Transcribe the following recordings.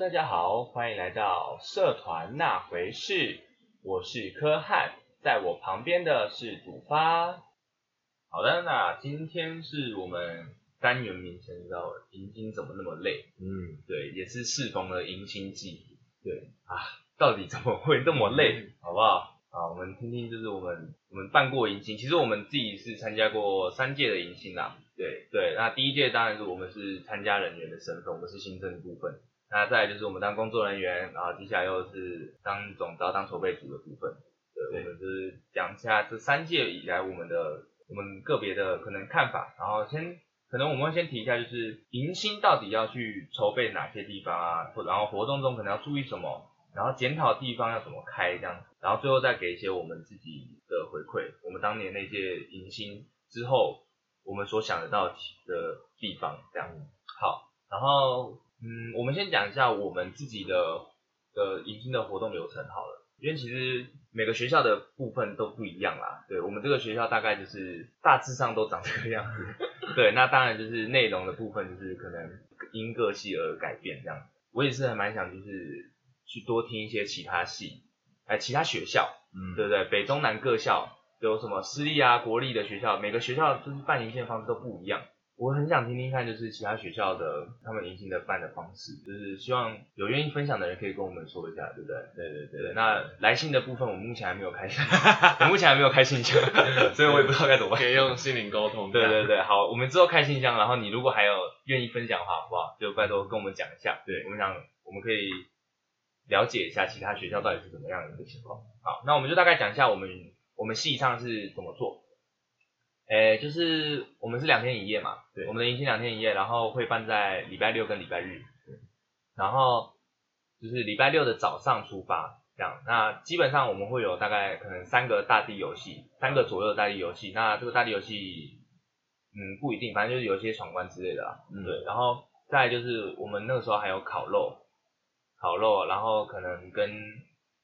大家好，欢迎来到社团那回事，我是柯汉，在我旁边的是主发。好的，那今天是我们单元名称叫迎新怎么那么累？嗯，对，也是适逢了迎新季，对啊，到底怎么会那么累？好不好？啊，我们听听，就是我们我们办过迎新，其实我们自己是参加过三届的迎新啦。对对，那第一届当然是我们是参加人员的身份，我们是新生的部分。那再来就是我们当工作人员，然后接下来又是当总招、当筹备组的部分。对，我们就是讲一下这三届以来我们的我们个别的可能看法，然后先可能我们会先提一下，就是迎新到底要去筹备哪些地方啊，或然后活动中可能要注意什么，然后检讨地方要怎么开这样，然后最后再给一些我们自己的回馈，我们当年那届迎新之后我们所想得到的地方这样。好，然后。嗯，我们先讲一下我们自己的的迎新的活动流程好了，因为其实每个学校的部分都不一样啦。对我们这个学校大概就是大致上都长这个样子。对，那当然就是内容的部分就是可能因各系而改变这样。我也是还蛮想就是去多听一些其他系，哎，其他学校，嗯，对不对？北中南各校有什么私立啊、国立的学校，每个学校就是办迎新方式都不一样。我很想听听看，就是其他学校的他们迎新的办的方式，就是希望有愿意分享的人可以跟我们说一下，对不对？对对对。那来信的部分，我们目前还没有开信，我目前还没有开信箱，所以我也不知道该怎么办。可以用心灵沟通。对对对，好，我们之后开信箱，然后你如果还有愿意分享的话，好不好？就拜托跟我们讲一下。对，我们想我们可以了解一下其他学校到底是怎么样的一个情况。好，那我们就大概讲一下我们我们系上是怎么做。诶，就是我们是两天一夜嘛，对，我们的迎新两天一夜，然后会办在礼拜六跟礼拜日，然后就是礼拜六的早上出发，这样，那基本上我们会有大概可能三个大地游戏，三个左右的大地游戏，那这个大地游戏，嗯，不一定，反正就是有一些闯关之类的啦，嗯，对，然后再就是我们那个时候还有烤肉，烤肉，然后可能跟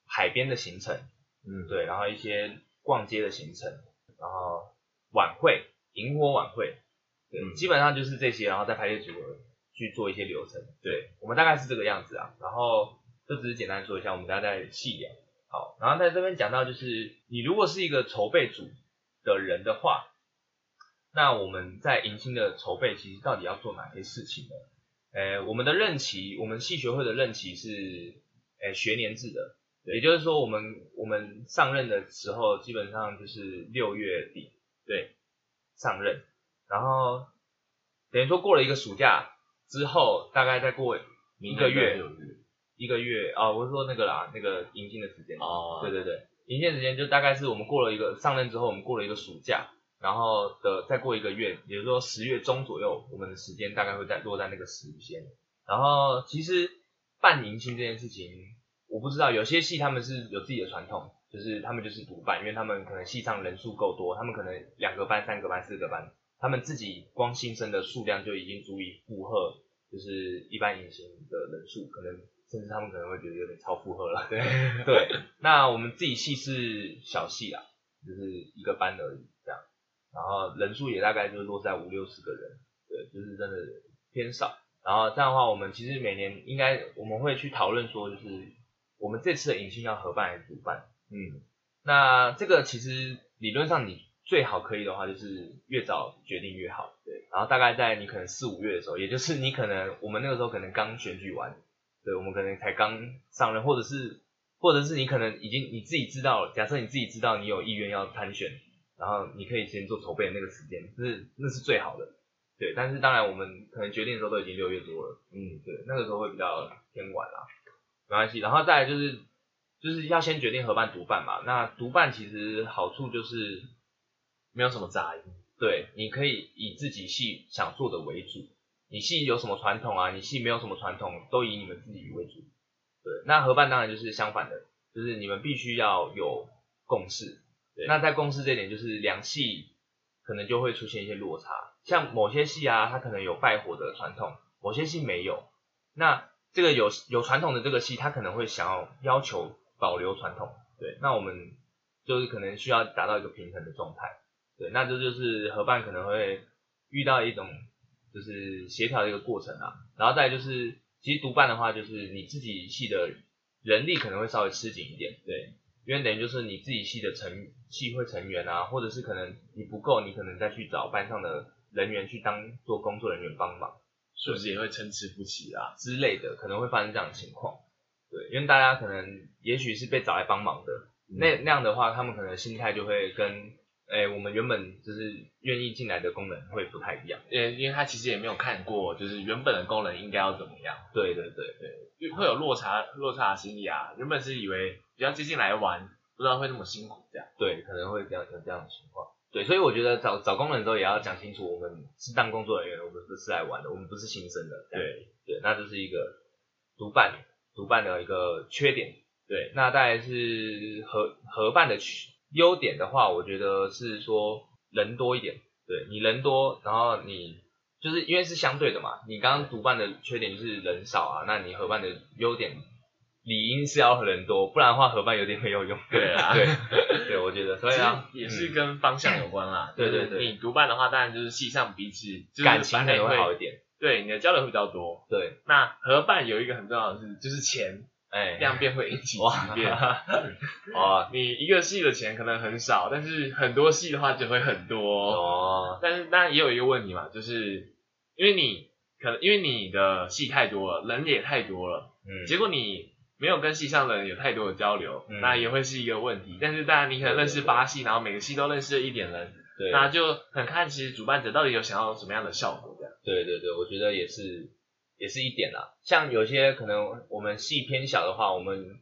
海边的行程，嗯，对，然后一些逛街的行程，然后。晚会，萤火晚会，对，基本上就是这些，然后再排列组合去做一些流程，对我们大概是这个样子啊。然后这只是简单说一下，我们大家再细聊。好，然后在这边讲到就是，你如果是一个筹备组的人的话，那我们在迎新的筹备其实到底要做哪些事情呢？呃，我们的任期，我们系学会的任期是，呃，学年制的，也就是说我们我们上任的时候基本上就是六月底。对，上任，然后等于说过了一个暑假之后，大概再过一个月，一个月啊，我是说那个啦，那个迎新的时间哦，对对对，迎新时间就大概是我们过了一个上任之后，我们过了一个暑假，然后的再过一个月，也就是说十月中左右，我们的时间大概会在落在那个时间。然后其实办迎新这件事情，我不知道有些戏他们是有自己的传统。就是他们就是独办，因为他们可能系上人数够多，他们可能两个班、三个班、四个班，他们自己光新生的数量就已经足以负荷，就是一般隐形的人数，可能甚至他们可能会觉得有点超负荷了。对 对，那我们自己系是小系啊，就是一个班而已这样，然后人数也大概就是落在五六十个人，对，就是真的偏少。然后这样的话，我们其实每年应该我们会去讨论说，就是我们这次的隐形要合办还是主办？嗯，那这个其实理论上你最好可以的话，就是越早决定越好，对。然后大概在你可能四五月的时候，也就是你可能我们那个时候可能刚选举完，对，我们可能才刚上任，或者是或者是你可能已经你自己知道，假设你自己知道你有意愿要参选，然后你可以先做筹备的那个时间，是那是最好的，对。但是当然我们可能决定的时候都已经六月多了，嗯，对，那个时候会比较偏晚啦，没关系。然后再来就是。就是要先决定合办独办嘛，那独办其实好处就是没有什么杂音，对，你可以以自己系想做的为主，你系有什么传统啊，你系没有什么传统，都以你们自己为主，对，那合办当然就是相反的，就是你们必须要有共识，那在共识这点就是两系可能就会出现一些落差，像某些系啊，它可能有拜火的传统，某些系没有，那这个有有传统的这个系，它可能会想要要求。保留传统，对，那我们就是可能需要达到一个平衡的状态，对，那这就是合办可能会遇到一种就是协调的一个过程啊，然后再就是其实独办的话，就是你自己系的人力可能会稍微吃紧一点，对，因为等于就是你自己系的成系会成员啊，或者是可能你不够，你可能再去找班上的人员去当做工作人员帮忙。是不是也会参差不齐啊？之类的，可能会发生这样的情况。对，因为大家可能也许是被找来帮忙的，那那样的话，他们可能心态就会跟诶我们原本就是愿意进来的工人会不太一样。因为因为他其实也没有看过，就是原本的工人应该要怎么样，对对对，对，会有落差落差的心理啊。原本是以为比较接近来玩，不知道会那么辛苦这样。对，可能会这样有这样的情况。对，所以我觉得找找工人的时候也要讲清楚，我们是当工作人员，我们不是来玩的，我们不是新生的。对对，那这是一个独办独办的一个缺点。对，那再来是合合办的缺优点的话，我觉得是说人多一点。对你人多，然后你就是因为是相对的嘛，你刚刚独办的缺点就是人少啊，那你合办的优点理应是要人多，不然的话合办有点没有用。对啊对对，我觉得所以啊，也是嗯跟方向有关啦。对对对你独办的话，当然就是系上彼此就是感情可能会好一点。对，你的交流会比较多。对，那合办有一个很重要的是，就是钱哎，量变会引起哇质变。哦你一个系的钱可能很少，但是很多系的话就会很多。哦，但是当然也有一个问题嘛，就是因为你可能因为你的系太多了，人也太多了，嗯，结果你没有跟系上的人有太多的交流，嗯那也会是一个问题。但是当然你可能认识对对对八系，然后每个系都认识了一点人，对，那就很看其实主办者到底有想要什么样的效果。对对对，我觉得也是也是一点啦。像有些可能我们系偏小的话，我们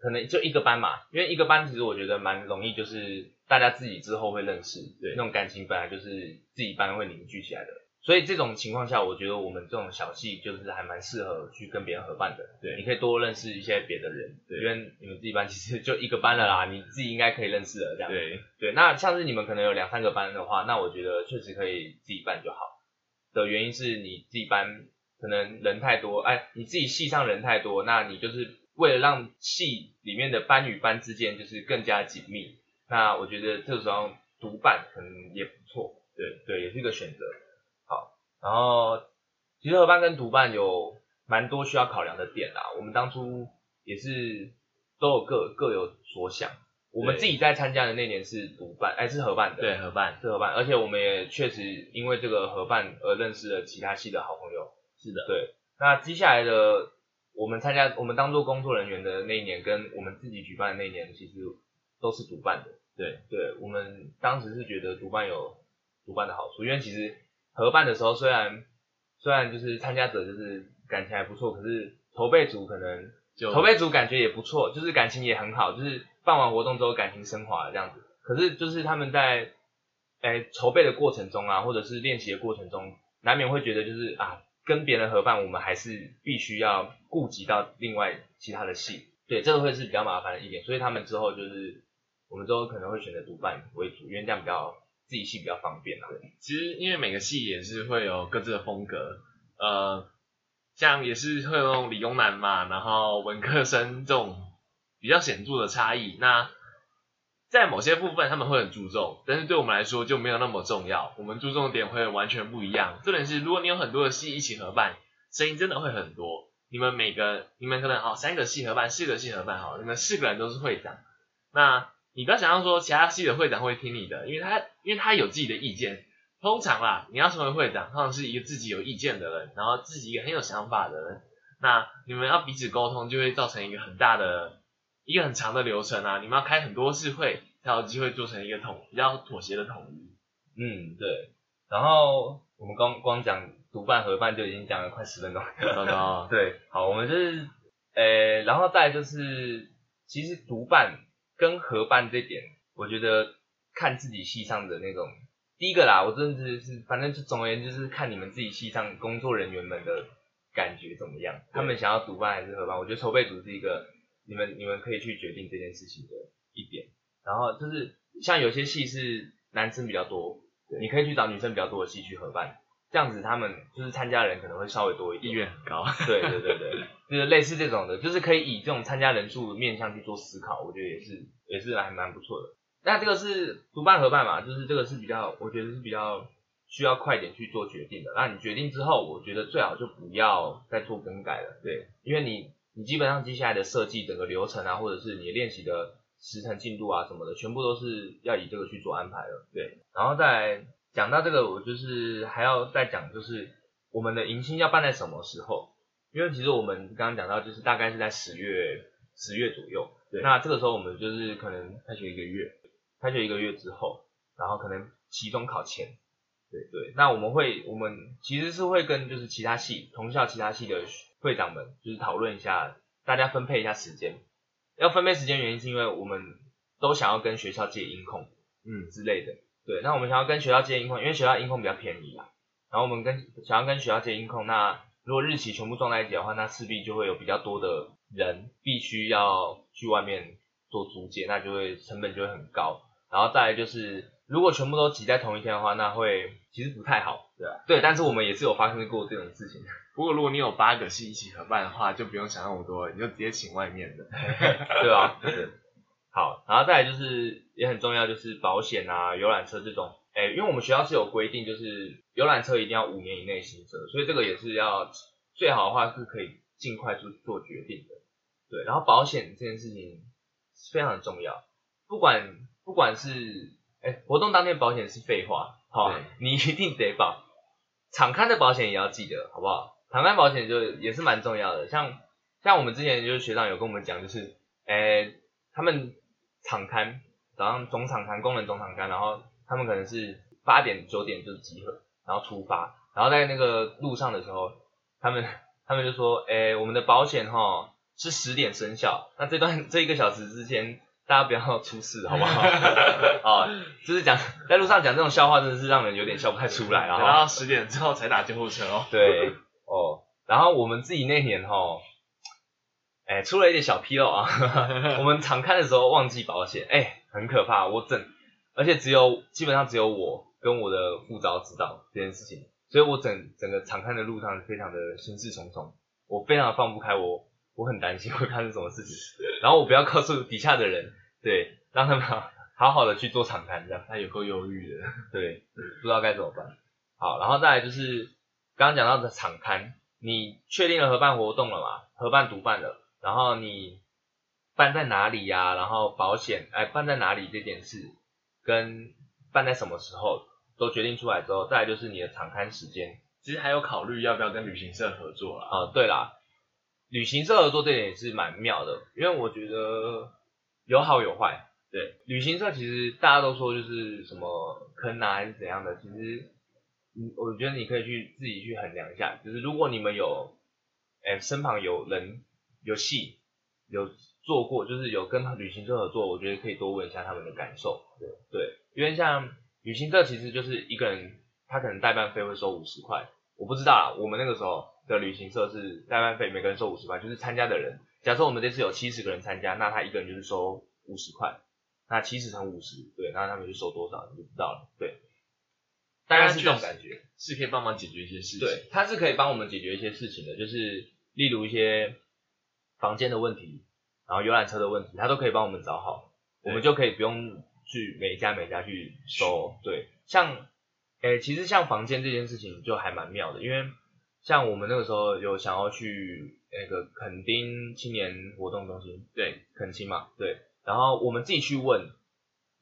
可能就一个班嘛，因为一个班其实我觉得蛮容易，就是大家自己之后会认识，对那种感情本来就是自己班会凝聚起来的。所以这种情况下，我觉得我们这种小系就是还蛮适合去跟别人合办的。对你可以多认识一些别的人，对因为你们自己班其实就一个班了啦，你自己应该可以认识了这样。对，对，那像是你们可能有两三个班的话，那我觉得确实可以自己办就好。的原因是你自己班可能人太多，哎，你自己系上人太多，那你就是为了让系里面的班与班之间就是更加紧密，那我觉得这时候独办可能也不错，对对，也是一个选择。好，然后其实合办跟独办有蛮多需要考量的点啦，我们当初也是都有各各有所想。我们自己在参加的那年是独办，哎是合办的，对，合办是合办，而且我们也确实因为这个合办而认识了其他系的好朋友。是的，对，那接下来的我们参加，我们当做工作人员的那一年，跟我们自己举办的那一年，其实都是独办的。对，对，我们当时是觉得独办有独办的好处，因为其实合办的时候，虽然虽然就是参加者就是感情还不错，可是筹备组可能就筹备组感觉也不错，就是感情也很好，就是办完活动之后感情升华了这样子。可是就是他们在诶筹备的过程中啊，或者是练习的过程中，难免会觉得就是啊，跟别人合办，我们还是必须要顾及到另外其他的戏，对，这个会是比较麻烦的一点。所以他们之后就是我们之后可能会选择独办为主，因为这样比较自己戏比较方便啊。其实因为每个戏也是会有各自的风格，呃，像也是会有那种理工男嘛，然后文科生这种比较显著的差异。那在某些部分他们会很注重，但是对我们来说就没有那么重要。我们注重的点会完全不一样。重点是，如果你有很多的系一起合办，声音真的会很多。你们每个，你们可能好三个系合办，四个系合办好，你们四个人都是会长。那你不要想象说其他系的会长会听你的，因为他因为他有自己的意见。通常啦，你要成为会长，通常是一个自己有意见的人，然后自己一个很有想法的人。那你们要彼此沟通，就会造成一个很大的、一个很长的流程啊。你们要开很多次会，才有机会做成一个统比较妥协的统一。嗯，对。然后我们光光讲独办合办就已经讲了快十分钟。糟糕，对，好，我们就是，呃，然后再就是，其实独办跟合办这点，我觉得看自己系上的那种，第一个啦，我真的是是，反正就总而言之就是看你们自己系上工作人员们的感觉怎么样，他们想要独办还是合办，我觉得筹备组是一个你们你们可以去决定这件事情的一点。然后就是像有些戏是男生比较多，你可以去找女生比较多的戏去合办，这样子他们就是参加人可能会稍微多一点意。愿很高。对对对对，就是类似这种的，就是可以以这种参加人数面向去做思考，我觉得也是也是还蛮不错的。那这个是独办合办嘛，就是这个是比较，我觉得是比较需要快点去做决定的。那你决定之后，我觉得最好就不要再做更改了，对，因为你你基本上接下来的设计整个流程啊，或者是你练习的时程进度啊什么的，全部都是要以这个去做安排了，对。然后再讲到这个，我就是还要再讲，就是我们的迎新要办在什么时候？因为其实我们刚刚讲到，就是大概是在十月十月左右，对那这个时候我们就是可能开学一个月，开学一个月之后，然后可能期中考前，对对，那我们会我们其实是会跟就是其他系同校其他系的会长们就是讨论一下，大家分配一下时间。要分配时间原因是因为我们都想要跟学校借音控，嗯，之类的。对，那我们想要跟学校借音控，因为学校音控比较便宜啊。然后我们跟想要跟学校借音控，那如果日期全部撞在一起的话，那势必就会有比较多的人必须要去外面做租借，那就会成本就会很高。然后再来就是，如果全部都挤在同一天的话，那会其实不太好。对啊对，但是我们也是有发生过这种事情。不过如果你有八个系一起合办的话，就不用想那么多，你就直接请外面的。对啊，对。好，然后再来就是也很重要，就是保险啊、游览车这种，哎，因为我们学校是有规定，就是游览车一定要五年以内新车，所以这个也是要最好的话是可以尽快做做决定的。对，然后保险这件事情非常重要，不管不管是哎活动当天保险是废话，好、对你一定得保，场刊的保险也要记得，好不好？场刊保险就也是蛮重要的，像像我们之前就是学长有跟我们讲，就是诶他们场刊早上总场刊工人总场刊，然后他们可能是八点九点就集合，然后出发，然后在那个路上的时候，他们他们就说，诶我们的保险哈是十点生效，那这段这一个小时之前。大家不要出事，好不好？哦，就是讲在路上讲这种笑话，真的是让人有点笑不太出来啊。然后十点之后才打救护车哦。对，哦，然后我们自己那年哈，哎，出了一点小纰漏啊，我们常看的时候忘记保险，哎，很可怕，我整，而且只有基本上只有我跟我的副招知道这件事情，所以我整整个常看的路上非常的心事重重，我非常的放不开，我我很担心会发生什么事情，然后我不要告诉底下的人，对，让他们 好好好的去做场刊这样。他有够忧郁的。对，不知道该怎么办。好，然后再来就是刚刚讲到的场刊，你确定了合办活动了嘛？合办独办了，然后你办在哪里呀、然后保险哎办在哪里这件事，跟办在什么时候都决定出来之后，再来就是你的场刊时间。其实还有考虑要不要跟旅行社合作啦。啊、对啦，旅行社合作这点也是蛮妙的，因为我觉得有好有坏。对，旅行社其实大家都说就是什么坑啊还是怎样的，其实，嗯，我觉得你可以去自己去衡量一下，就是如果你们有，哎，身旁有人有戏有做过，就是有跟旅行社合作，我觉得可以多问一下他们的感受。对对，因为像旅行社其实就是一个人，他可能代办费会收五十块，我不知道啦，我们那个时候的旅行社是代办费每个人收五十块，就是参加的人，假设我们这次有七十个人参加，那他一个人就是收五十块，那七十乘五十，对，那他们就收多少你就知道了，对，大概是这种感觉。是可以帮忙解决一些事情。对，他是可以帮我们解决一些事情的，就是例如一些房间的问题，然后游览车的问题，他都可以帮我们找好，我们就可以不用去每家每家去收。对，像，诶，其实像房间这件事情就还蛮妙的，因为像我们那个时候有想要去那个垦丁青年活动中心，对，垦青嘛，对，然后我们自己去问，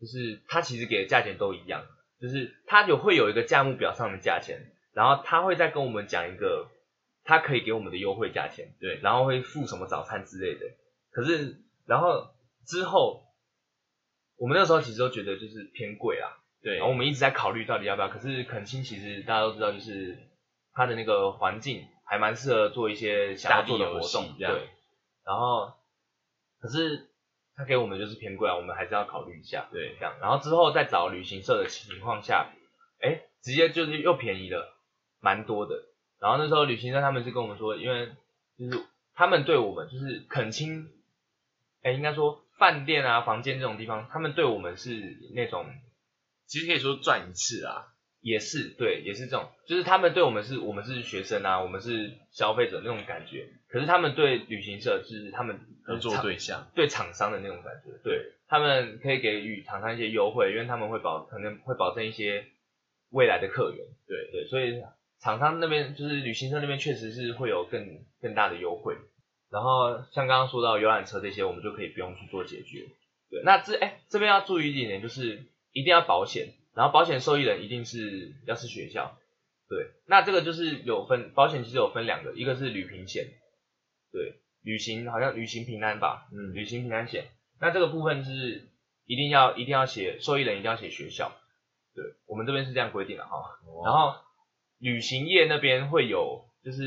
就是他其实给的价钱都一样，就是他有会有一个价目表上的价钱，然后他会再跟我们讲一个他可以给我们的优惠价钱，对然后会付什么早餐之类的。可是然后之后，我们那时候其实都觉得就是偏贵啊，对然后我们一直在考虑到底要不要。可是垦青其实大家都知道，就是它的那个环境还蛮适合做一些想要做的活动，这样对。然后可是他给我们就是偏贵啊，我们还是要考虑一下。对这样，然后之后再找旅行社的情况下，哎，直接就是又便宜了，蛮多的。然后那时候旅行社他们是跟我们说，因为就是他们对我们就是恳亲，哎，应该说饭店啊、房间这种地方，他们对我们是那种其实可以说赚一次啊。也是对，也是这种，就是他们对我们是我们是学生啊，我们是消费者那种感觉。可是他们对旅行社是他们合作对象，对厂商的那种感觉，对他们可以给予厂商一些优惠，因为他们会保可能会保证一些未来的客源。对对，所以厂商那边就是旅行社那边确实是会有更更大的优惠。然后像刚刚说到游览车这些，我们就可以不用去做解决。对，那这哎这边要注意一点点，就是一定要保险，然后保险受益人一定是要是学校。对，那这个就是有分保险，其实有分两个，一个是旅平险，对，旅行好像旅行平安吧，嗯旅行平安险。那这个部分是一定要一定要写受益人一定要写学校，对我们这边是这样规定的哈。然后旅行业那边会有，就是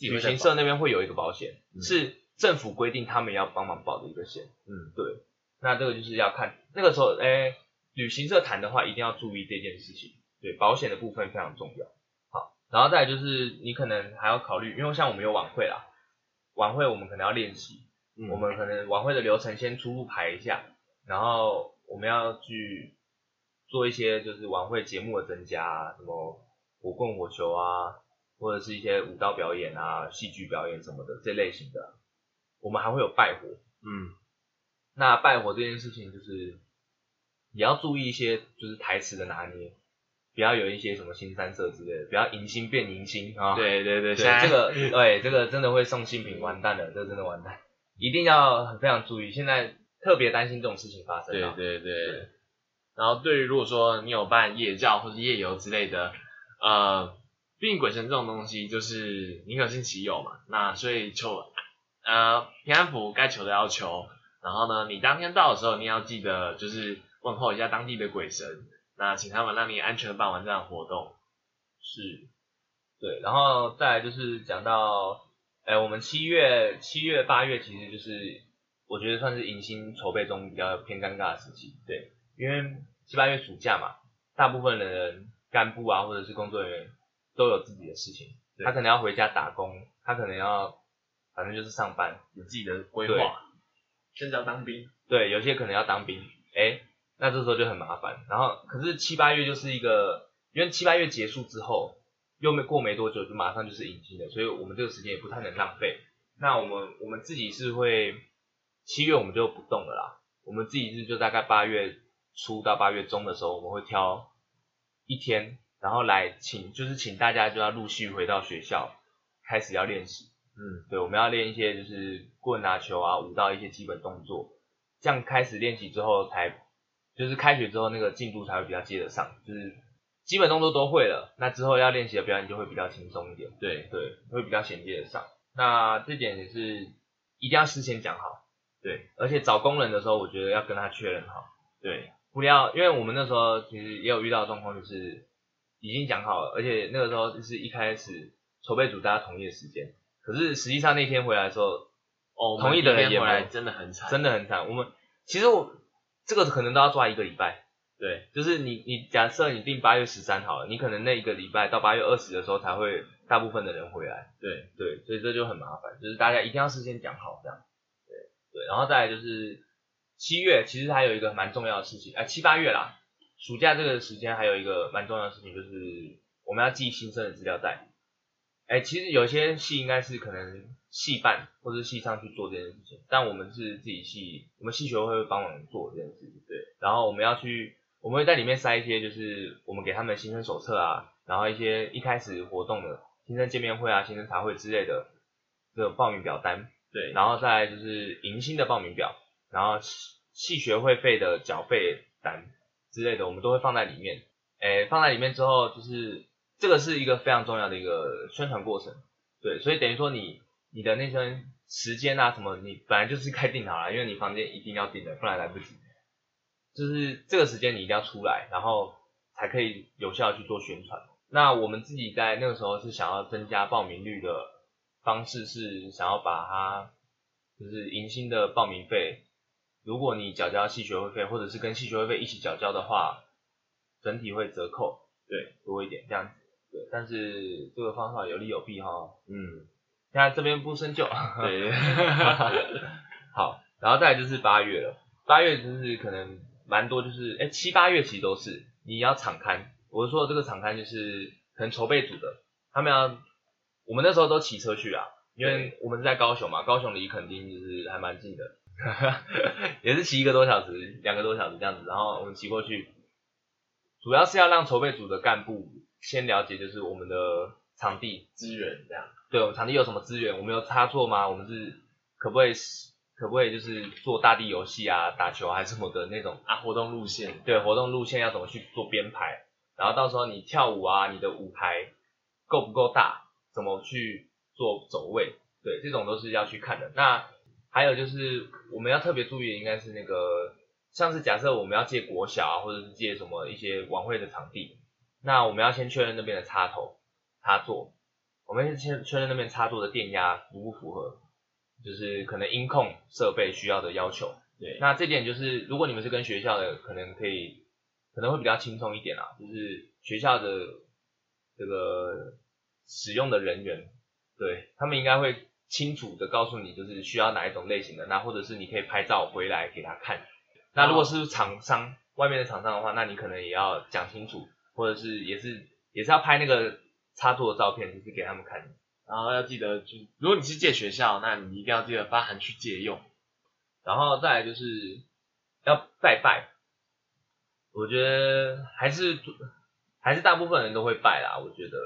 旅行社那边会有一个保险，嗯是政府规定他们要帮忙保的一个险。嗯，对，那这个就是要看那个时候，哎，旅行社谈的话一定要注意这件事情，对，保险的部分非常重要。好，然后再来就是你可能还要考虑，因为像我们有晚会啦，晚会我们可能要练习，嗯我们可能晚会的流程先初步排一下，然后我们要去做一些就是晚会节目的增加啊，什么火棍火球啊，或者是一些舞蹈表演啊、戏剧表演什么的这类型的啊。我们还会有拜火，嗯那拜火这件事情就是也要注意一些就是台词的拿捏，不要有一些什么新三色之类的，不要迎新变迎新啊。对对对，对，现在这个 对这个真的会送新品，完蛋了，这个真的完蛋，一定要非常注意。现在特别担心这种事情发生。对对对。然后对于如果说你有办夜教或者夜游之类的，呃，毕竟鬼神这种东西就是宁可信其有嘛，那所以求呃平安符该求的要求，然后呢，你当天到的时候你要记得就是问候一下当地的鬼神，那请他们让你安全的办完这场活动。是，对，然后再来就是讲到，哎，我们七月、七月、八月其实就是我觉得算是迎新筹备中比较偏尴尬的时期，对，因为七八月暑假嘛，大部分的人干部啊或者是工作人员都有自己的事情，他可能要回家打工，他可能要反正就是上班，有自己的规对划，甚至要当兵。对，有些可能要当兵，哎，那这时候就很麻烦。然后可是七八月就是一个，因为七八月结束之后，又没过没多久就马上就是迎新了，所以我们这个时间也不太能浪费。那我们我们自己是会七月我们就不动了啦，我们自己是就大概八月初到八月中的时候，我们会挑一天，然后来请就是请大家就要陆续回到学校，开始要练习。嗯，对，我们要练一些就是棍啊、球啊、舞蹈一些基本动作，这样开始练习之后才，就是开学之后那个进度才会比较接得上，就是基本动作都会了，那之后要练习的表演就会比较轻松一点，对对，会比较衔接得上。那这点也是一定要事先讲好，对，而且找工人的时候，我觉得要跟他确认好，对，不要，因为我们那时候其实也有遇到状况，就是已经讲好了，而且那个时候就是一开始筹备组大家同意的时间，可是实际上那天回来的时候，哦，同意的人也回来真的很惨，真的很惨。我们其实我这个可能都要抓一个礼拜，对，就是你你假设你定八月十三好了，你可能那一个礼拜到八月二十的时候才会大部分的人回来，对，对，所以这就很麻烦，就是大家一定要事先讲好这样，对对，然后再来就是七月，其实还有一个蛮重要的事情，哎、七八月啦，暑假这个时间还有一个蛮重要的事情就是我们要寄新生的资料袋，哎、其实有些系应该是可能系办或者是系上去做这件事情，但我们是自己系，我们系学会会帮忙做这件事情，对，然后我们要去，我们会在里面塞一些就是我们给他们的新生手册啊，然后一些一开始活动的新生见面会啊、新生茶会之类的这种报名表单，对，然后再来就是迎新的报名表，然后系系学会费的缴费单之类的，我们都会放在里面。诶，放在里面之后，就是这个是一个非常重要的一个宣传过程，对，所以等于说你你的那些时间啊什么，你本来就是该定好了，因为你房间一定要定的，不然来不及。就是这个时间你一定要出来，然后才可以有效去做宣传。那我们自己在那个时候是想要增加报名率的方式，是想要把它就是迎新的报名费，如果你缴交系学会费，或者是跟系学会费一起缴交的话，整体会折扣，对，多一点这样子。对，但是这个方法有利有弊哈。嗯，现在这边不深究。对，好，然后再来就是八月了，八月就是可能蛮多，就是哎七八月其实都是你要敞刊，我是说的这个场刊就是可能筹备组的，他们要我们那时候都骑车去啊，因为我们是在高雄嘛，高雄离垦丁就是还蛮近的，也是骑一个多小时，两个多小时这样子，然后我们骑过去。主要是要让筹备组的干部先了解，就是我们的场地资源这样。对，我们场地有什么资源？我们有插座吗？我们是可不可以可不可以就是做大地游戏啊、打球还是什么的那种啊？活动路线，对，活动路线要怎么去做编排？然后到时候你跳舞啊，你的舞台够不够大？怎么去做走位？对，这种都是要去看的。那还有就是我们要特别注意的，应该是那个像是假设我们要借国小啊，或者是借什么一些晚会的场地，那我们要先确认那边的插头、插座。我们先确认那边插座的电压符不符合，就是可能音控设备需要的要求。对，那这点就是如果你们是跟学校的，可能可以可能会比较轻松一点啊，就是学校的这个使用的人员，对他们应该会清楚的告诉你，就是需要哪一种类型的，那或者是你可以拍照回来给他看。那如果是厂商外面的厂商的话，那你可能也要讲清楚，或者是也是也是要拍那个。插座的照片就是给他们看，然后要记得，就如果你是借学校，那你一定要记得发函去借用。然后再来就是要拜拜，我觉得还是还是大部分人都会拜啦。我觉得，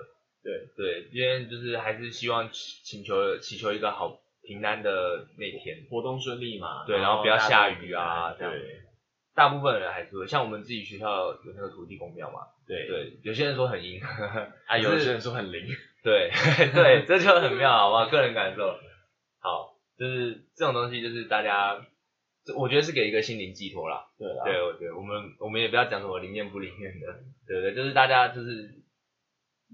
对对，因为就是还是希望请求祈求一个好平安的那天，活动顺利嘛。对，然后不要下雨啊，这样。大部分人还是会，像我们自己学校有那个土地公庙嘛，对。对，有些人说很阴，啊，有些人说很灵，对 对，这就很妙，好不好？个人感受，好，就是这种东西，就是大家，我觉得是给一个心灵寄托啦，对对，我觉得我们我们也不要讲什么灵验不灵验的，对不对，就是大家就是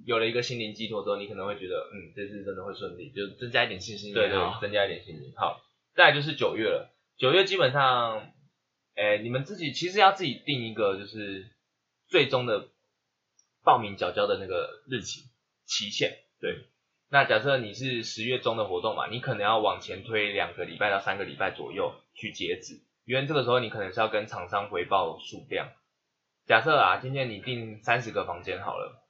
有了一个心灵寄托之后，你可能会觉得，嗯，这次真的会顺利，就增加一点信心，对对，增加一点信心。好，再来就是九月了，九月基本上。哎，你们自己其实要自己定一个，就是最终的报名缴交的那个日期期限。对，那假设你是十月中的活动嘛，你可能要往前推两个礼拜到三个礼拜左右去截止，因为这个时候你可能是要跟厂商回报数量。假设啊，今天你订三十个房间好了，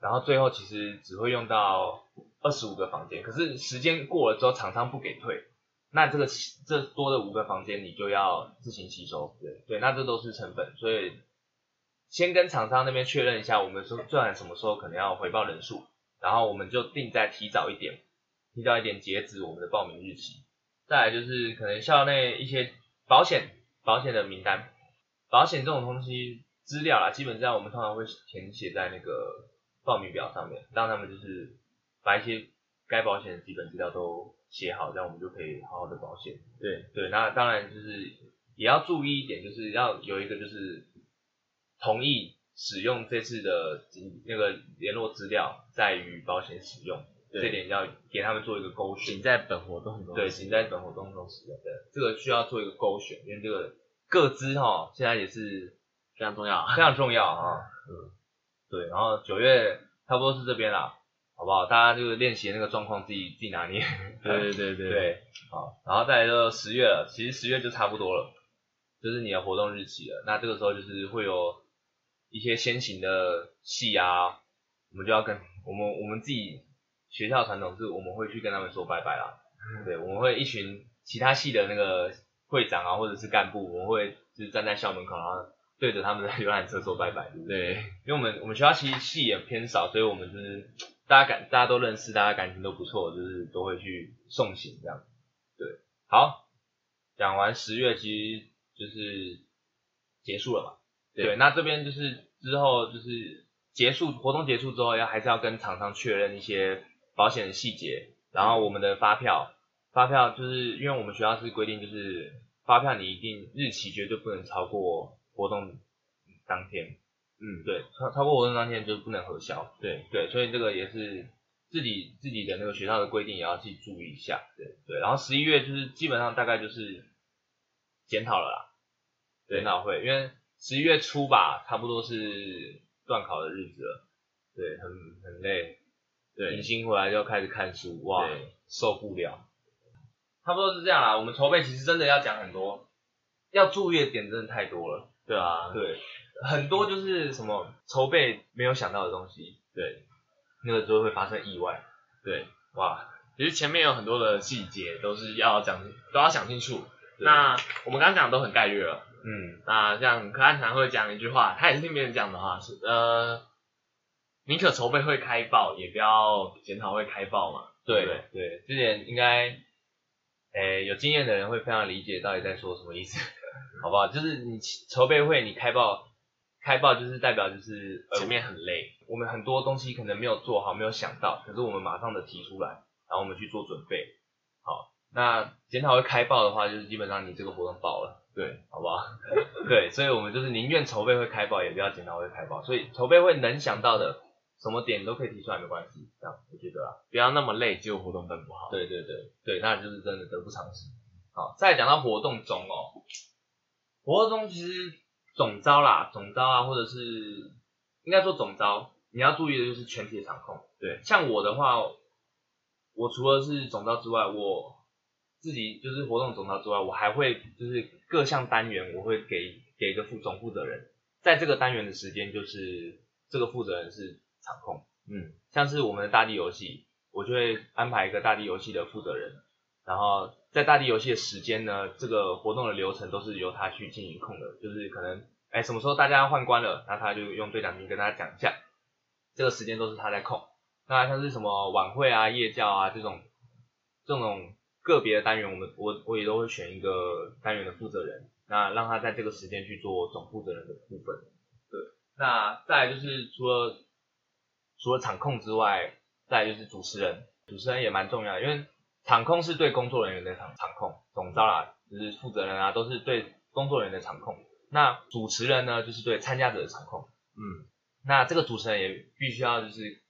然后最后其实只会用到二十五个房间，可是时间过了之后，厂商不给退。那这个这多的五个房间你就要自行吸收，对对，那这都是成本，所以先跟厂商那边确认一下，我们说最晚什么时候可能要回报人数，然后我们就定在提早一点，提早一点截止我们的报名日期。再来就是可能校内一些保险保险的名单，保险这种东西资料啦，基本上我们通常会填写在那个报名表上面，让他们就是把一些该保险的基本资料都。写好，这样我们就可以好好的保险。对对，那当然就是也要注意一点，就是要有一个就是同意使用这次的那个联络资料在于保险使用，这点要给他们做一个勾选。仅在本活动中，对，仅在本活动中使用。对，这个需要做一个勾选，因为这个各资哈现在也是非常重要，非常重要啊。嗯，对，然后九月差不多是这边啦。好不好？大家就是练习那个状况，自己自己拿捏。对对对 对，好，然后再来就十月了，其实十月就差不多了，就是你的活动日期了。那这个时候就是会有一些先行的戏啊，我们就要跟我们我们自己学校传统是，我们会去跟他们说拜拜啦。对，我们会一群其他系的那个会长啊，或者是干部，我们会就是站在校门口，然后对着他们的游览车说拜拜。对，因为我们我们学校其实戏也偏少，所以我们就是。大家感大家都认识，大家感情都不错，就是都会去送行这样。对，好，讲完十月其实就是结束了嘛。对，那这边就是之后就是结束活动结束之后，要还是要跟厂商确认一些保险的细节，然后我们的发票，发票就是因为我们学校是规定，就是发票你一定日期绝对不能超过活动当天。嗯，对，超超过活动当天就不能核销。对对，所以这个也是自己自己的那个学校的规定，也要去注意一下。对对，然后十一月就是基本上大概就是检讨了啦，检讨会，因为十一月初吧，差不多是断考的日子了。对，很很累。对，迎新回来就要开始看书，哇，受不了。差不多是这样啦，我们筹备其实真的要讲很多，要注意的点真的太多了。对啊，对。很多就是什么筹备没有想到的东西，对，那个就会发生意外，对，哇，其实前面有很多的细节都是要讲，都要想清楚。那我们刚刚讲的都很概略了，嗯那像柯汉常会讲一句话，他也是听别人讲的话，是呃，宁可筹备会开爆，也不要检讨会开爆嘛。对对不对对，这点应该，诶，有经验的人会非常理解到底在说什么意思，好不好？就是你筹备会你开爆，开爆就是代表就是呃前面很累，我们很多东西可能没有做好，没有想到，可是我们马上的提出来，然后我们去做准备。好，那检讨会开爆的话，就是基本上你这个活动爆了，对，好不好？对，所以我们就是宁愿筹备会开爆，也不要检讨会开爆。所以筹备会能想到的什么点都可以提出来，没关系，这样我觉得啊。不要那么累，结果活动办不好。对对对对，那就是真的得不偿失。好，再来讲到活动中哦，活动中其实总招啦，总招啊，或者是应该说总招，你要注意的就是全体的场控。对，像我的话，我除了是总招之外，我自己就是活动总招之外，我还会就是各项单元我会给给一个副总负责人，在这个单元的时间就是这个负责人是场控。嗯，像是我们的大地游戏，我就会安排一个大地游戏的负责人，然后在大地游戏的时间呢，这个活动的流程都是由他去进行控的，就是可能哎什么时候大家要换关了，那他就用对讲机跟大家讲一下，这个时间都是他在控。那像是什么晚会啊、夜教啊这种这种个别的单元，我们我我也都会选一个单元的负责人，那让他在这个时间去做总负责人的部分。对，那再来就是除了除了场控之外，再来就是主持人，主持人也蛮重要，因为场控是对工作人员的场场控，总招啦，就是负责人啊，都是对工作人员的场控。那主持人呢，就是对参加者的场控。嗯，那这个主持人也必须要就是，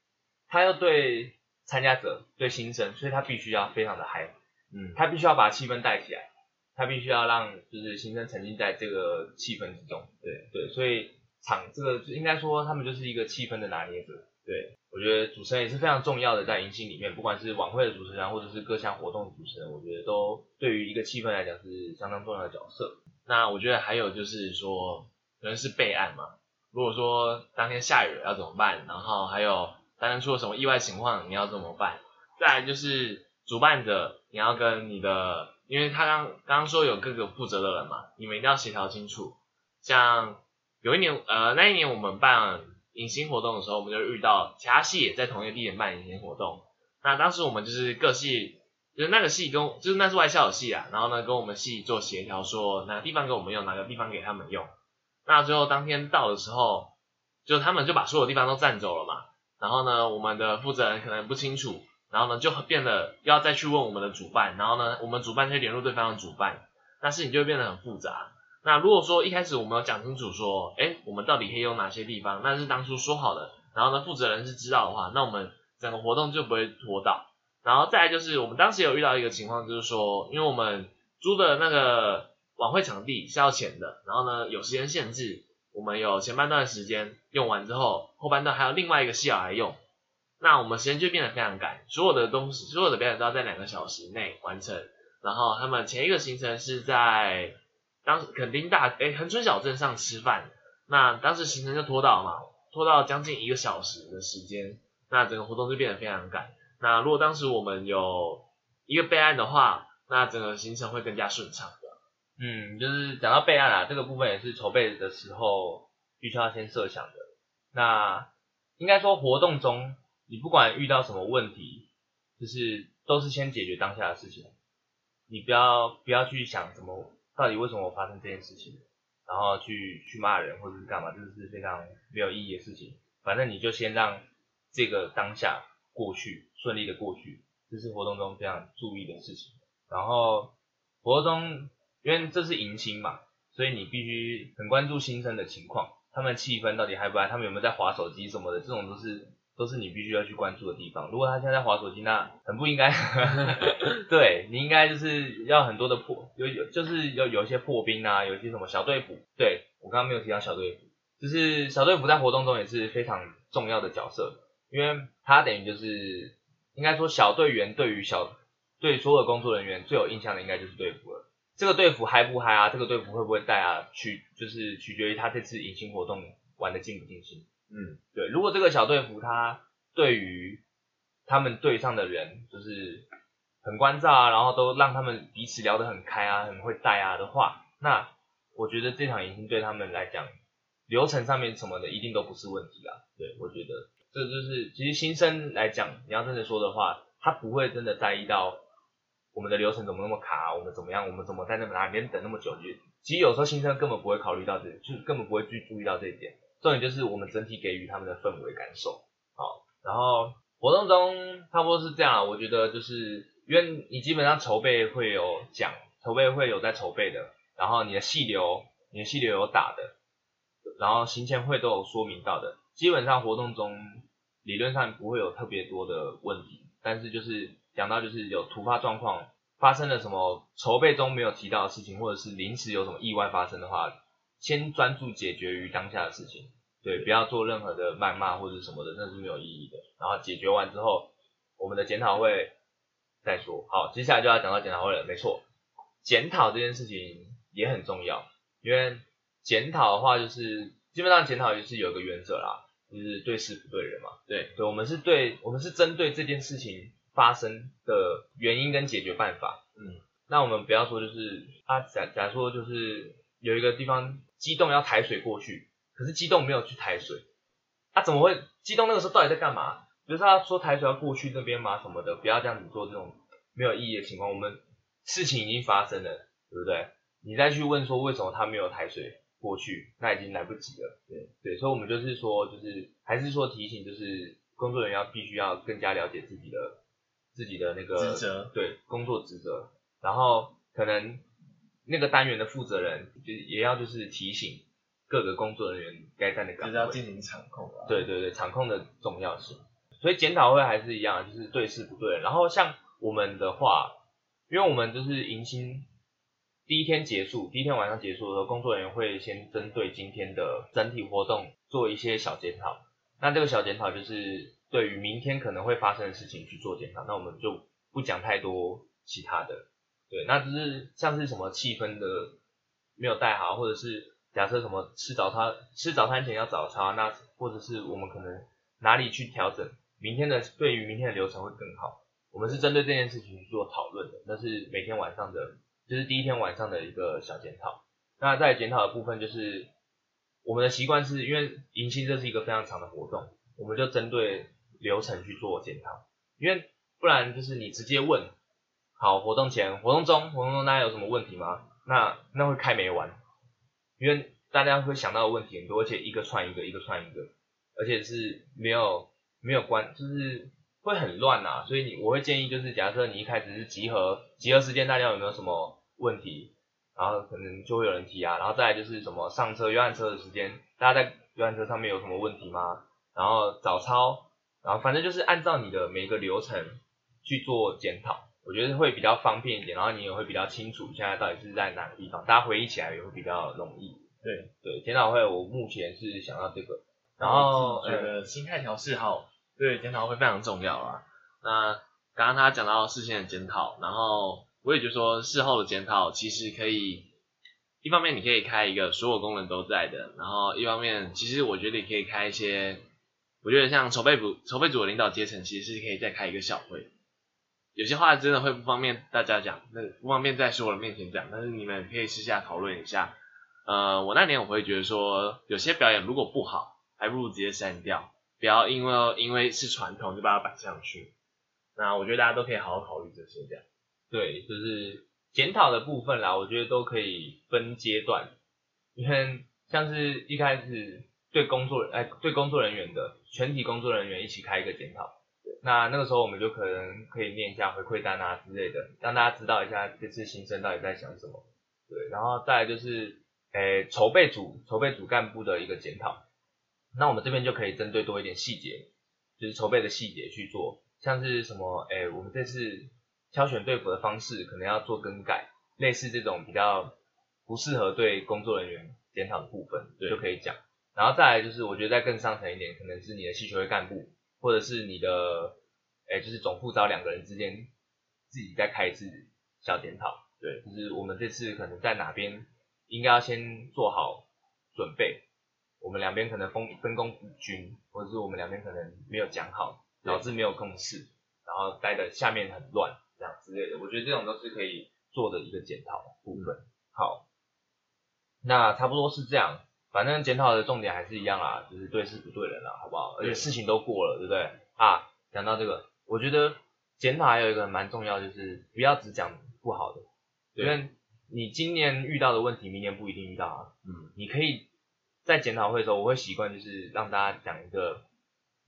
他要对参加者、对新生，所以他必须要非常的嗨，嗯，他必须要把气氛带起来，他必须要让就是新生沉浸在这个气氛之中。对对，所以场这个就应该说他们就是一个气氛的拿捏者。对，我觉得主持人也是非常重要的，在迎新里面，不管是晚会的主持人，或者是各项活动的主持人，我觉得都对于一个气氛来讲是相当重要的角色。那我觉得还有就是说，可能是备案嘛。如果说当天下雨了要怎么办？然后还有当天出了什么意外情况，你要怎么办？再来就是主办者，你要跟你的，因为他刚刚说有各个负责的人嘛，你们一定要协调清楚。像有一年，呃，那一年我们办迎新活动的时候，我们就遇到其他系也在同一个地点办迎新活动。那当时我们就是各系，就是那个系跟就是那是外校的系啊，然后呢跟我们系做协调，说哪个地方给我们用，哪个地方给他们用。那最后当天到的时候，就他们就把所有地方都占走了嘛。然后呢，我们的负责人可能不清楚，然后呢就变得要再去问我们的主办，然后呢我们主办去联络对方的主办，那事情就会变得很复杂。那如果说一开始我们有讲清楚说，哎，我们到底可以用哪些地方，那是当初说好的，然后呢负责人是知道的话，那我们整个活动就不会拖到。然后再来就是我们当时有遇到一个情况，就是说，因为我们租的那个晚会场地是要钱的，然后呢有时间限制，我们有前半段时间用完之后，后半段还有另外一个戏要来用，那我们时间就变得非常赶，所有的东西，所有的表演都要在两个小时内完成。然后他们前一个行程是在当时垦丁大诶恒春小镇上吃饭，那当时行程就拖到嘛，拖到将近一个小时的时间，那整个活动就变得非常赶。那如果当时我们有一个备案的话，那整个行程会更加顺畅的。嗯，就是讲到备案啊，这个部分也是筹备的时候必须要先设想的。那应该说活动中，你不管遇到什么问题，就是都是先解决当下的事情，你不要不要去想什么到底为什么发生这件事情，然后去去骂人或者是干嘛，这是非常没有意义的事情。反正你就先让这个当下过去，顺利的过去，这是活动中非常注意的事情。然后活动中，因为这是迎新嘛，所以你必须很关注新生的情况，他们气氛到底嗨不嗨，他们有没有在划手机什么的，这种都是都是你必须要去关注的地方。如果他现在在划手机，那很不应该。对你应该就是要很多的破，有有就是有有一些破冰啊，有一些什么小队服。对我刚刚没有提到小队服，就是小队服在活动中也是非常重要的角色，因为他等于就是应该说小队员对于小对所有的工作人员最有印象的应该就是队服了。这个队服嗨不嗨啊？这个队服会不会带啊？取就是取决于他这次迎新活动玩的尽不尽兴。嗯，对，如果这个小队服他对于他们队上的人就是很关照啊，然后都让他们彼此聊得很开啊，很会带啊的话，那我觉得这场迎新对他们来讲，流程上面什么的一定都不是问题啦。对，我觉得这就是其实新生来讲，你要真的说的话，他不会真的在意到我们的流程怎么那么卡，我们怎么样，我们怎么在那么哪边等那么久。其实有时候新生根本不会考虑到这，就是根本不会去注意到这一点。重点就是我们整体给予他们的氛围感受。好，然后活动中差不多是这样，我觉得就是因为你基本上筹备会有讲，筹备会有在筹备的，然后你的细流，你的细流有打的，然后行前会都有说明到的，基本上活动中理论上不会有特别多的问题，但是就是讲到就是有突发状况。发生了什么筹备中没有提到的事情，或者是临时有什么意外发生的话，先专注解决于当下的事情，对，不要做任何的谩骂或者什么的，那是没有意义的。然后解决完之后，我们的检讨会再说。好，接下来就要讲到检讨会了，没错，检讨这件事情也很重要，因为检讨的话就是基本上检讨就是有一个原则啦，就是对事不对人嘛，对，对，我们是对，我们是针对这件事情。发生的原因跟解决办法，嗯，那我们不要说就是啊，假假说就是有一个地方机动要抬水过去，可是机动没有去抬水，啊怎么会？机动那个时候到底在干嘛？比如说他说抬水要过去那边嘛？什么的，不要这样子做这种没有意义的情况。我们事情已经发生了，对不对？你再去问说为什么他没有抬水过去，那已经来不及了。对对，所以我们就是说，就是还是说提醒，就是工作人员要必须要更加了解自己的。自己的那个职责，对工作职责，然后可能那个单元的负责人就也要就是提醒各个工作人员该在那岗位，就是要进行场控啊。对对对，场控的重要性。所以检讨会还是一样，就是对事不对人。然后像我们的话，因为我们就是迎新第一天结束，第一天晚上结束的时候，工作人员会先针对今天的整体活动做一些小检讨。那这个小检讨就是。对于明天可能会发生的事情去做检讨，那我们就不讲太多其他的。对，那只是像是什么气氛的没有带好，或者是假设什么吃早餐吃早餐前要早操，那或者是我们可能哪里去调整明天的对于明天的流程会更好。我们是针对这件事情去做讨论的，那是每天晚上的，就是第一天晚上的一个小检讨。那在检讨的部分，就是我们的习惯是因为迎新这是一个非常长的活动，我们就针对。流程去做检讨，因为不然就是你直接问，好活动前、活动中、活动中大家有什么问题吗？那那会开没完，因为大家会想到的问题很多，而且一个串一个，一个串一个，而且是没有没有关，就是会很乱呐。所以你我会建议就是，假设你一开始是集合，集合时间大家有没有什么问题，然后可能就会有人提啊，然后再来就是什么上车、约翰车的时间，大家在约翰车上面有什么问题吗？然后早操。然后反正就是按照你的每一个流程去做检讨，我觉得会比较方便一点，然后你也会比较清楚现在到底是在哪个地方，大家回忆起来也会比较容易。对对，检讨会我目前是想到这个，然后觉得心态调试好，对检讨会非常重要啊。那刚刚他讲到事先的检讨，然后我也就说事后的检讨其实可以，一方面你可以开一个所有功能都在的，然后一方面其实我觉得你可以开一些。我觉得像筹备组筹备组的领导阶层，其实是可以再开一个小会，有些话真的会不方便大家讲，那不方便在所有人面前讲，但是你们可以私下讨论一下。呃，我那年我会觉得说，有些表演如果不好，还不如直接删掉，不要因为因为是传统就把它摆上去。那我觉得大家都可以好好考虑这些这样。对，就是检讨的部分啦，我觉得都可以分阶段，你看像是一开始。对工作哎，对工作人员的全体工作人员一起开一个检讨，那那个时候我们就可能可以念一下回馈单啊之类的，让大家知道一下这次新生到底在想什么。对，然后再来就是诶筹备组筹备组干部的一个检讨，那我们这边就可以针对多一点细节，就是筹备的细节去做，像是什么诶我们这次挑选队服的方式可能要做更改，类似这种比较不适合对工作人员检讨的部分就可以讲。然后再来就是，我觉得再更上层一点，可能是你的系球会干部，或者是你的，哎，就是总副招两个人之间自己再开一次小检讨，对，就是我们这次可能在哪边应该要先做好准备，我们两边可能分分工不均，或者是我们两边可能没有讲好，导致没有共识，然后待的下面很乱这样之类的，我觉得这种都是可以做的一个检讨部分。好。那差不多是这样，反正检讨的重点还是一样啦，就是对事不对人啦，好不好？而且事情都过了，对不对？啊，讲到这个，我觉得检讨还有一个蛮重要，就是不要只讲不好的，因为你今年遇到的问题，明年不一定遇到啊。嗯，你可以在检讨会的时候，我会习惯就是让大家讲一个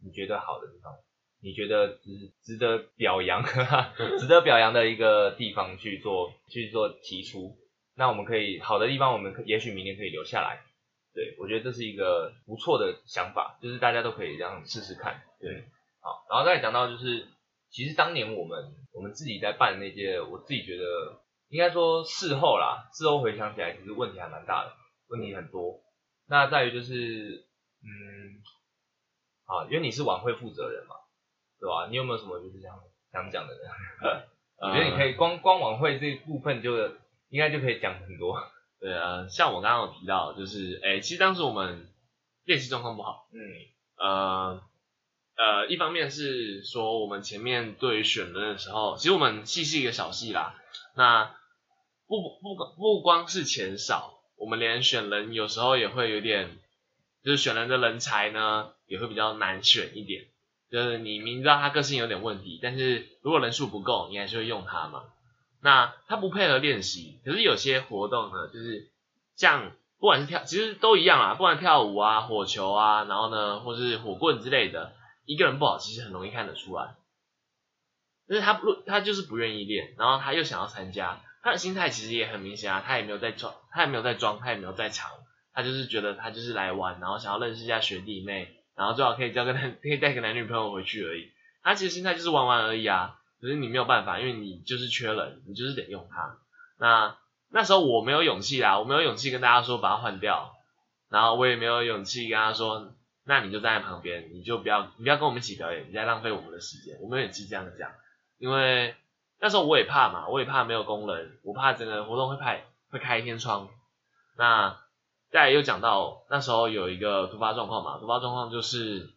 你觉得好的地方，你觉得值值得表扬，值得表扬的一个地方去做去做提出。那我们可以好的地方，我们可也许明年可以留下来。对我觉得这是一个不错的想法，就是大家都可以这样试试看。对，好，然后再讲到就是，其实当年我们我们自己在办那届，我自己觉得应该说事后啦，事后回想起来，其实问题还蛮大的，问题很多。那在于就是，嗯，啊，因为你是晚会负责人嘛，对吧？你有没有什么就是想想讲的呢？我觉得你可以光光晚会这一部分就应该就可以讲很多。对啊，像我刚刚有提到，就是哎，其实当时我们练习状况不好，嗯呃呃，一方面是说我们前面对于选人的时候，其实我们戏是一个小戏啦，那不不不不光是钱少，我们连选人有时候也会有点，就是选人的人才呢也会比较难选一点，就是你明知道他个性有点问题，但是如果人数不够，你还是会用他嘛。那他不配合练习，可是有些活动呢，就是像不管是跳，其实都一样啊，不管跳舞啊、火球啊，然后呢，或是火棍之类的，一个人不好，其实很容易看得出来。但是他不，他就是不愿意练，然后他又想要参加，他的心态其实也很明显啊，他也没有在装，他也没有在装，他也没有在藏，他就是觉得他就是来玩，然后想要认识一下学弟妹，然后最好可以交个男，可以带个男女朋友回去而已。他其实心态就是玩玩而已啊。可是你没有办法，因为你就是缺人，你就是得用它。那那时候我没有勇气啦，我没有勇气跟大家说把它换掉，然后我也没有勇气跟他说，那你就站在旁边，你就不要你不要跟我们一起表演，你在浪费我们的时间。我没有勇气这样讲，因为那时候我也怕嘛，我也怕没有工人，我怕整个活动会派会开一天窗。那再来又讲到那时候有一个突发状况嘛，突发状况就是。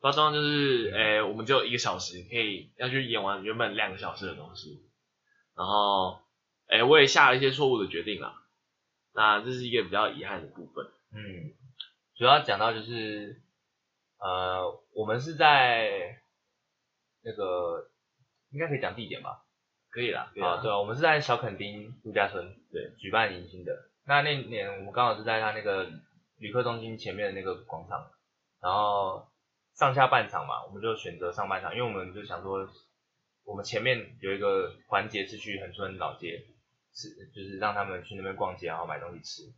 包装就是，诶、我们就一个小时可以要去演完原本两个小时的东西，然后，诶、我也下了一些错误的决定啦，那这是一个比较遗憾的部分。嗯，主要讲到就是，呃，我们是在那个应该可以讲地点吧？可以啦，可以啊，对啊，我们是在小垦丁度假村对举办迎新的。那那年我们刚好是在他那个旅客中心前面的那个广场，然后上下半场嘛，我们就选择上半场，因为我们就想说，我们前面有一个环节是去恒春老街，是就是让他们去那边逛街，然后买东西吃，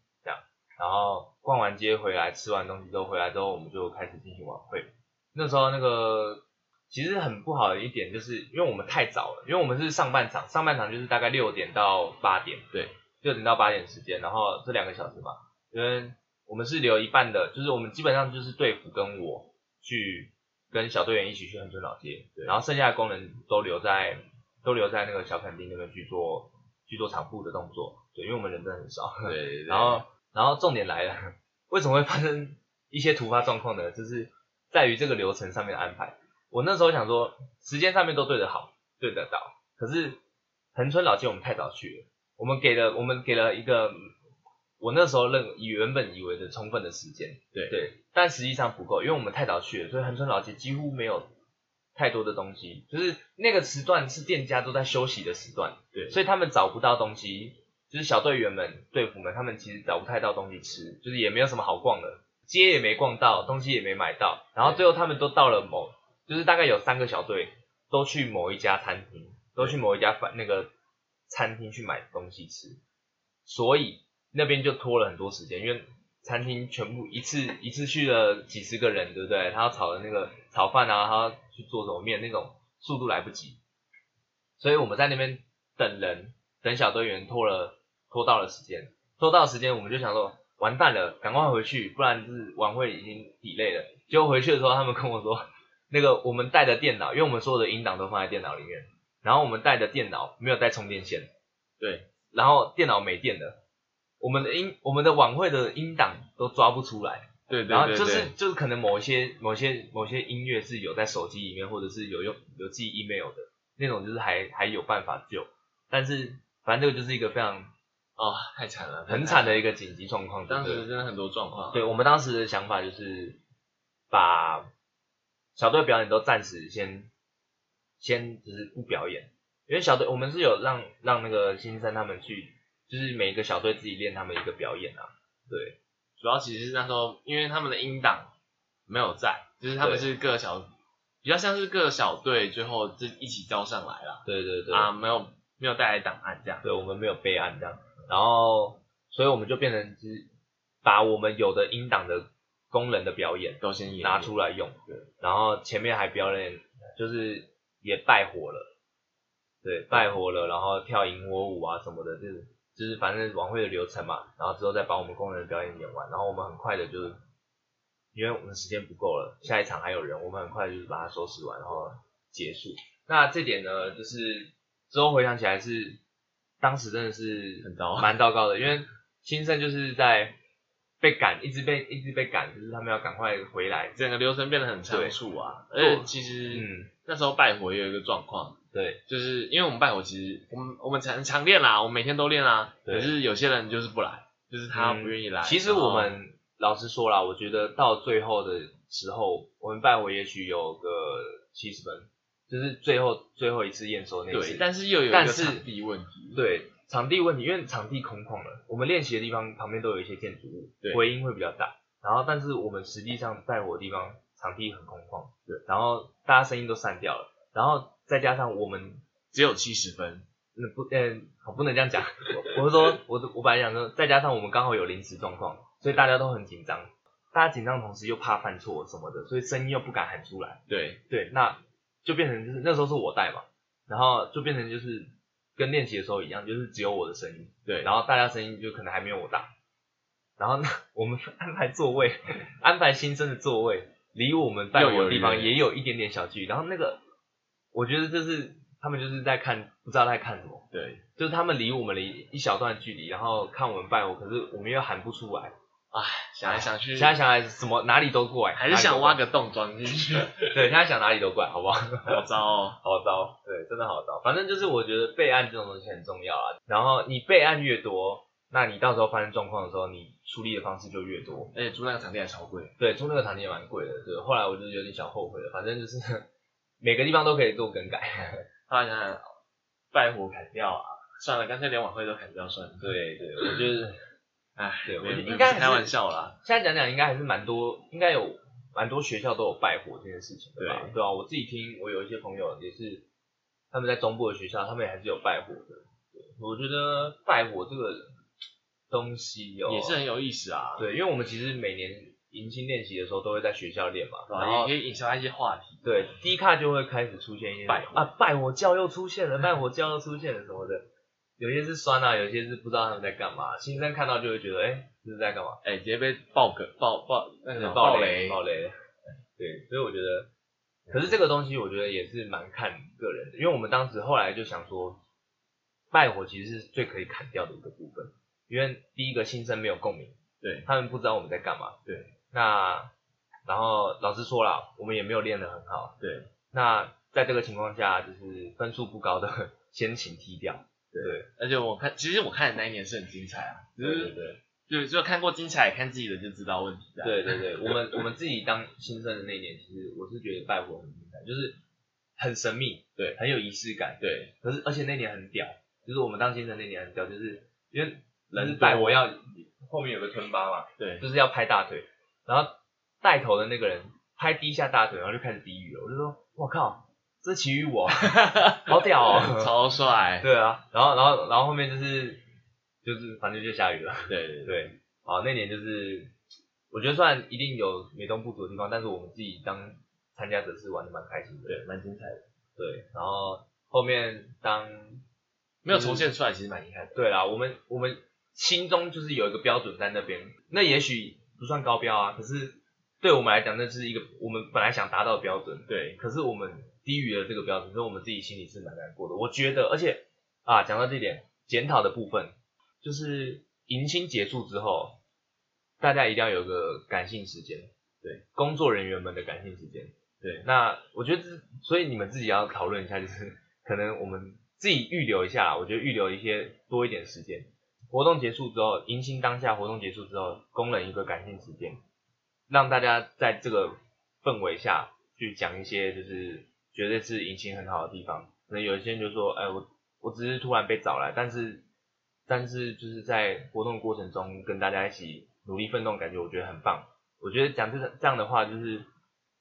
然后逛完街回来，吃完东西之后回来之后，我们就开始进行晚会。那时候那个其实很不好的一点，就是因为我们太早了，因为我们是上半场，上半场就是大概六点到八点，对，六点到八点时间，然后这两个小时嘛，因为我们是留一半的，就是我们基本上就是队服跟我去跟小队员一起去恒春老街，对然后剩下的工人都留在都留在那个小垦丁那边去做去做场部的动作，对，因为我们人真的很少，对对对 然后然后重点来了，为什么会发生一些突发状况呢？就是在于这个流程上面的安排。我那时候想说，时间上面都对得好，对得到，可是恒春老街我们太早去了，我们给了我们给了一个我那时候认以原本以为的充分的时间，对。对，但实际上不够，因为我们太早去了，所以恒春老街几乎没有太多的东西，就是那个时段是店家都在休息的时段，对。所以他们找不到东西，就是小队员们、队服们，他们其实找不太到东西吃，就是也没有什么好逛的，街也没逛到，东西也没买到，然后最后他们都到了某，就是大概有三个小队都去某一家餐厅，都去某一家饭那个餐厅去买东西吃，所以那边就拖了很多时间，因为餐厅全部一次一次去了几十个人，对不对？他要炒的那个炒饭啊，他要去做什么面那种速度来不及，所以我们在那边等人，等小队员拖了拖到了时间，拖到时间我们就想说完蛋了，赶快回去，不然就是晚会已经抵累了。结果回去的时候，他们跟我说，那个我们带的电脑，因为我们所有的音档都放在电脑里面，然后我们带的电脑没有带充电线，对，然后电脑没电了，我们的音我们的晚会的音档都抓不出来，对对。然后就是就是可能某一些某些某些音乐是有在手机里面，或者是有用有寄 email 的那种，就是还还有办法救，但是反正这个就是一个非常哦，太惨了，很惨的一个紧急状况。当时真的很多状况。对我们当时的想法就是把小队表演都暂时先先就是不表演，因为小队我们是有让让那个新生他们去，就是每一个小队自己练他们一个表演啊。对，主要其实是那时候因为他们的音档没有在，就是他们是各小比较像是各小队最后就一起交上来了。对对对。啊，没有没有带来档案这样。对，我们没有备案这样，然后所以我们就变成是把我们有的音档的工人的表演都先演拿出来用，对，然后前面还表演就是也拜火了，对，拜火了，然后跳萤火舞啊什么的，就是就是反正晚会的流程嘛，然后之后再把我们工人的表演演完，然后我们很快的就是因为我们时间不够了，下一场还有人，我们很快就是把它收拾完，然后结束。那这点呢，就是之后回想起来是当时真的是很糟蛮糟糕的，因为新生就是在被赶，一直被一直被赶，就是他们要赶快回来。整个流程变得很仓促啊，而且其实嗯，那时候拜火也有一个状况，对，就是因为我们拜火其实我们我们常常练啦，我们每天都练啦，可是有些人就是不来，就是他嗯不愿意来。其实我们老实说啦，我觉得到最后的时候，我们拜火也许有个七十分，就是最后最后一次验收那次。对，但是又有一但是个场地问题，对场地问题，因为场地空旷了，我们练习的地方旁边都有一些建筑物对，回音会比较大。然后，但是我们实际上带火的地方场地很空旷，对，然后大家声音都散掉了，然后再加上我们只有七十分，那不嗯，我不能这样讲，我我是说，我我本来想说，再加上我们刚好有临时状况，所以大家都很紧张，大家紧张的同时又怕犯错什么的，所以声音又不敢喊出来，对对，那就变成就是那时候是我带嘛，然后就变成就是跟练习的时候一样，就是只有我的声音，对，然后大家声音就可能还没有我大，然后呢，我们 安排座位，安排新生的座位，离我们带我的地方也有一点点小距离，然后那个，我觉得就是他们就是在看，不知道在看什么，对，就是他们离我们离一小段距离，然后看我们拜我，可是我们又喊不出来，唉，想来想去，现在想来什么哪里都怪，还是想挖个，洞钻进去，对，现在想哪里都怪，好不好？好糟哦。好糟，对，真的好糟。反正就是我觉得备案这种东西很重要啊。然后你备案越多，那你到时候发生状况的时候，你处理的方式就越多。而且租那个场地还超贵，对，租那个场地也蛮贵的，对。后来我就有点小后悔了，反正就是 每个地方都可以做更改。后来想想，拜火砍掉啊，算了，干脆连晚会都砍掉算了。对对，我觉得唉，对我应该开玩笑啦。现在讲讲应该还是蛮多，应该有蛮多学校都有拜火这件事情的吧？对对啊，我自己听，我有一些朋友也是他们在中部的学校，他们也还是有拜火的。对，我觉得拜火这个东西哦，也是很有意思啊，对，因为我们其实每年迎新练习的时候都会在学校练嘛，然然后后也可以引发一些话题。对，第一卡就会开始出现一些拜火啊，拜火教又出现了，拜火教又出现了什么的，有些是酸啊，有些是不知道他们在干嘛，新生看到就会觉得，哎，这是在干嘛？哎，直接被爆梗爆爆那个爆雷，爆雷，对，所以我觉得，可是这个东西我觉得也是蛮看个人的，因为我们当时后来就想说，败火其实是最可以砍掉的一个部分，因为第一个新生没有共鸣，对。他们不知道我们在干嘛，对，那然后老师说了，我们也没有练得很好，对。那在这个情况下，就是分数不高的 先请踢掉，对。而且我看，其实我看的那一年是很精彩啊，只对对是对。就就看过精彩，看自己的就知道问题在。对对对，我们我们自己当新生的那一年，其实我是觉得拜火很精彩，就是很神秘，对，很有仪式感，对。可是而且那年很屌，就是我们当新生那年很屌，就是因为人拜火要后面有个吞巴嘛，对。就是要拍大腿，然后带头的那个人拍第一下大腿，然后就开始低语了，我就说我靠，这是奇遇我，好屌哦，超帅。对啊，然后然后然后后面就是就是反正就下雨了，对对对。对，啊那年就是我觉得虽然一定有美中不足的地方，但是我们自己当参加者是玩的蛮开心的，对，蛮精彩的，对，然后后面当没有重现出来，其实蛮遗憾的。对啦，我们我们心中就是有一个标准在那边，那也许不算高标啊，可是对我们来讲，那是一个我们本来想达到的标准，对，可是我们低于了这个标准，所以我们自己心里是蛮难过的。我觉得，而且啊，讲到这点，检讨的部分，就是迎新结束之后，大家一定要有个感性时间，对，工作人员们的感性时间，对，那我觉得这，所以你们自己要讨论一下，就是可能我们自己预留一下，我觉得预留一些多一点时间，活动结束之后，迎新当下活动结束之后，工人一个感性时间，让大家在这个氛围下去讲一些就是觉得是隐形很好的地方。可能有一些人就说，哎，我我只是突然被找来，但是但是就是在活动过程中跟大家一起努力奋斗，感觉我觉得很棒。我觉得讲这这样的话，就是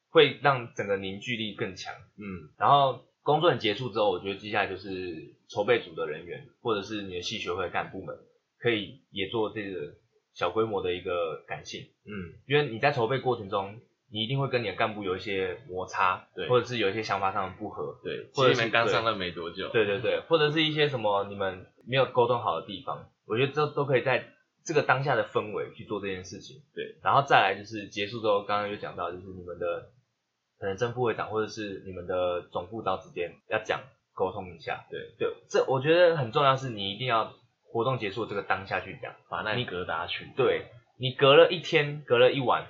会让整个凝聚力更强。嗯，然后工作结束之后，我觉得接下来就是筹备组的人员，或者是你的系学会干部们，可以也做这个小规模的一个感性。嗯，因为你在筹备过程中，你一定会跟你的干部有一些摩擦，对或者是有一些想法上的不合，对，或者是刚上任没多久，对对对，或者是一些什么你们没有沟通好的地方，我觉得这都可以在这个当下的氛围去做这件事情。对，然后再来就是结束之后，刚刚有讲到，就是你们的可能正副会长或者是你们的总副导之间要讲沟通一下。对对，这我觉得很重要，是你一定要活动结束这个当下去讲。把那你疙瘩去，对你隔了一天，隔了一晚，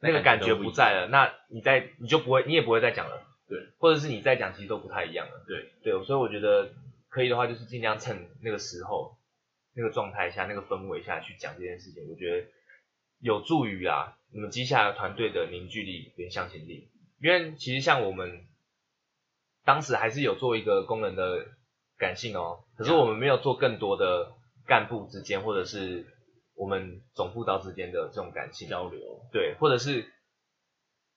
那个感觉不在了，那你再你就不会，你也不会再讲了。对，或者是你再讲，其实都不太一样了。对对，所以我觉得可以的话，就是尽量趁那个时候、那个状态下、那个氛围下去讲这件事情，我觉得有助于啊你们接下来团队的凝聚力跟向心力。因为其实像我们当时还是有做一个工人的感性哦，可是我们没有做更多的干部之间或者是我们总副导之间的这种感情交流，对，或者是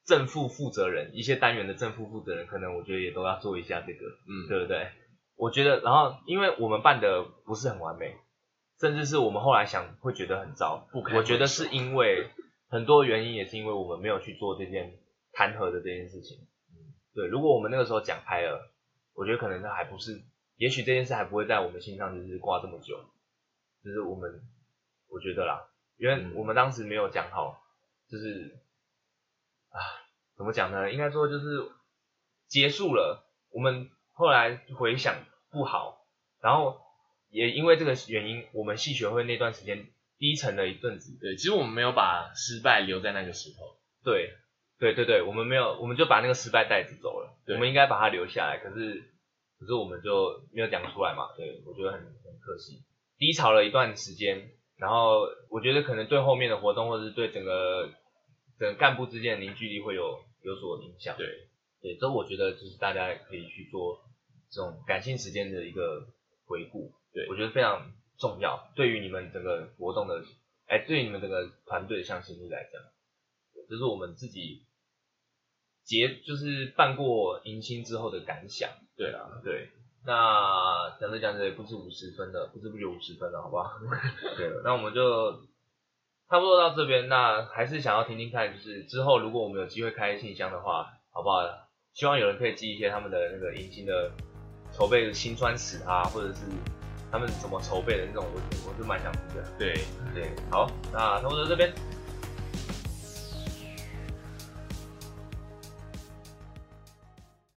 正副负责人，一些单元的正副负责人，可能我觉得也都要做一下这个，嗯，对不对？我觉得，然后因为我们办的不是很完美，甚至是我们后来想会觉得很糟，不我觉得是因为很多原因，也是因为我们没有去做这件弹劾的这件事情。对，如果我们那个时候讲开了，我觉得可能它还不是，也许这件事还不会在我们心上就是挂这么久，就是我们我觉得啦，因为嗯我们当时没有讲好，就是啊，怎么讲呢？应该说就是结束了，我们后来回想不好，然后也因为这个原因，我们系学会那段时间低沉了一阵子。对，其实我们没有把失败留在那个时候，对，对对对，我们没有，我们就把那个失败带着走了。我们应该把它留下来，可是可是我们就没有讲出来嘛。对，我觉得很很可惜，低潮了一段时间，然后我觉得可能对后面的活动，或者是对整个整个干部之间的凝聚力会有有所影响。对，对，这我觉得就是大家可以去做这种感性时间的一个回顾，对我觉得非常重要，对于你们整个活动的，哎，对于你们整个团队的向心力来讲，这是我们自己结就是办过迎新之后的感想。对啊，对，那讲着讲着也不是五十分了，不知不觉五十分了，好不好？对了，那我们就差不多到这边。那还是想要听听看，就是之后如果我们有机会开信箱的话，好不好？希望有人可以寄一些他们的那个迎新的筹备的辛酸史啊，或者是他们怎么筹备的那种，我我就蛮想听的。对，对，好，那差不多这边，